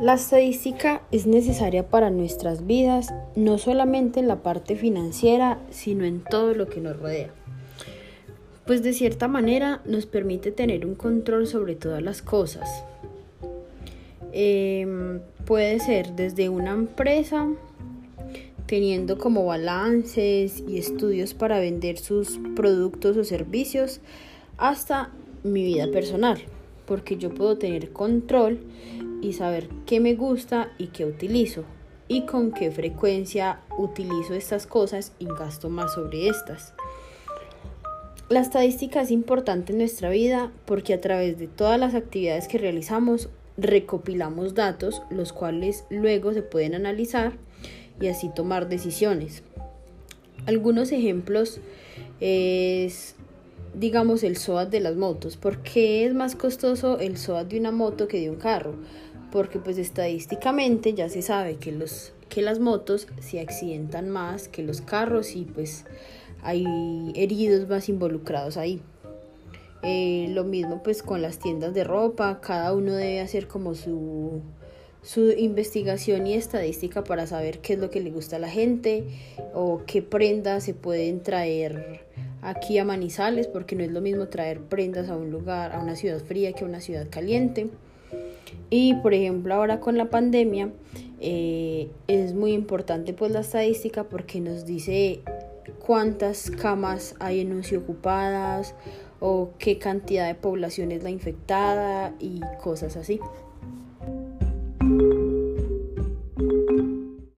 La estadística es necesaria para nuestras vidas, no solamente en la parte financiera, sino en todo lo que nos rodea. Pues de cierta manera nos permite tener un control sobre todas las cosas. Em, puede ser desde una empresa, teniendo como balances y estudios para vender sus productos o servicios, hasta mi vida personal, porque yo puedo tener control y saber qué me gusta y qué utilizo y con qué frecuencia utilizo estas cosas y gasto más sobre estas. La estadística es importante en nuestra vida porque a través de todas las actividades que realizamos recopilamos datos los cuales luego se pueden analizar y así tomar decisiones. Algunos ejemplos es digamos el SOAT de las motos. ¿Por qué es más costoso el SOAT de una moto que de un carro? porque pues estadísticamente ya se sabe que, los, que las motos se accidentan más que los carros y pues hay heridos más involucrados ahí. Eh, lo mismo pues con las tiendas de ropa, cada uno debe hacer como su, su investigación y estadística para saber qué es lo que le gusta a la gente o qué prendas se pueden traer aquí a Manizales, porque no es lo mismo traer prendas a un lugar, a una ciudad fría que a una ciudad caliente. Y por ejemplo ahora con la pandemia eh, es muy importante pues la estadística porque nos dice cuántas camas hay en UCI ocupadas o qué cantidad de población es la infectada y cosas así.